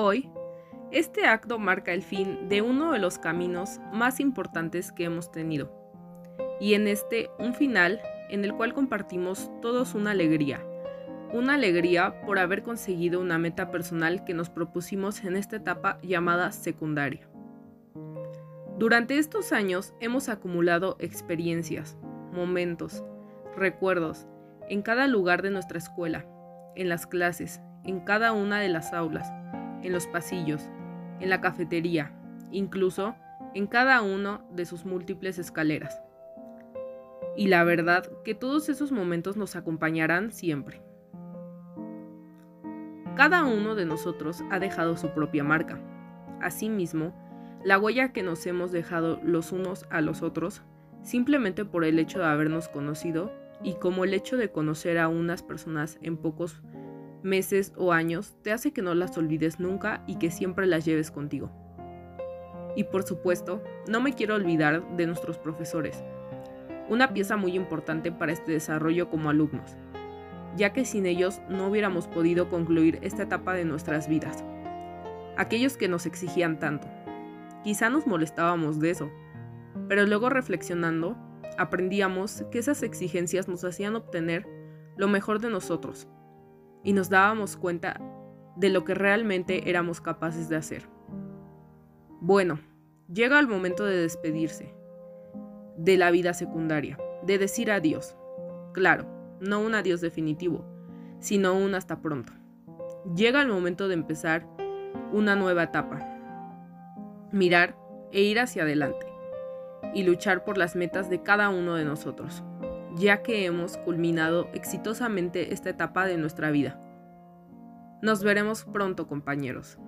Hoy, este acto marca el fin de uno de los caminos más importantes que hemos tenido, y en este un final en el cual compartimos todos una alegría, una alegría por haber conseguido una meta personal que nos propusimos en esta etapa llamada secundaria. Durante estos años hemos acumulado experiencias, momentos, recuerdos, en cada lugar de nuestra escuela, en las clases, en cada una de las aulas, en los pasillos, en la cafetería, incluso en cada uno de sus múltiples escaleras. Y la verdad que todos esos momentos nos acompañarán siempre. Cada uno de nosotros ha dejado su propia marca. Asimismo, la huella que nos hemos dejado los unos a los otros, simplemente por el hecho de habernos conocido y como el hecho de conocer a unas personas en pocos meses o años te hace que no las olvides nunca y que siempre las lleves contigo. Y por supuesto, no me quiero olvidar de nuestros profesores, una pieza muy importante para este desarrollo como alumnos, ya que sin ellos no hubiéramos podido concluir esta etapa de nuestras vidas. Aquellos que nos exigían tanto. Quizá nos molestábamos de eso, pero luego reflexionando, aprendíamos que esas exigencias nos hacían obtener lo mejor de nosotros y nos dábamos cuenta de lo que realmente éramos capaces de hacer. Bueno, llega el momento de despedirse de la vida secundaria, de decir adiós. Claro, no un adiós definitivo, sino un hasta pronto. Llega el momento de empezar una nueva etapa. Mirar e ir hacia adelante y luchar por las metas de cada uno de nosotros ya que hemos culminado exitosamente esta etapa de nuestra vida. Nos veremos pronto, compañeros.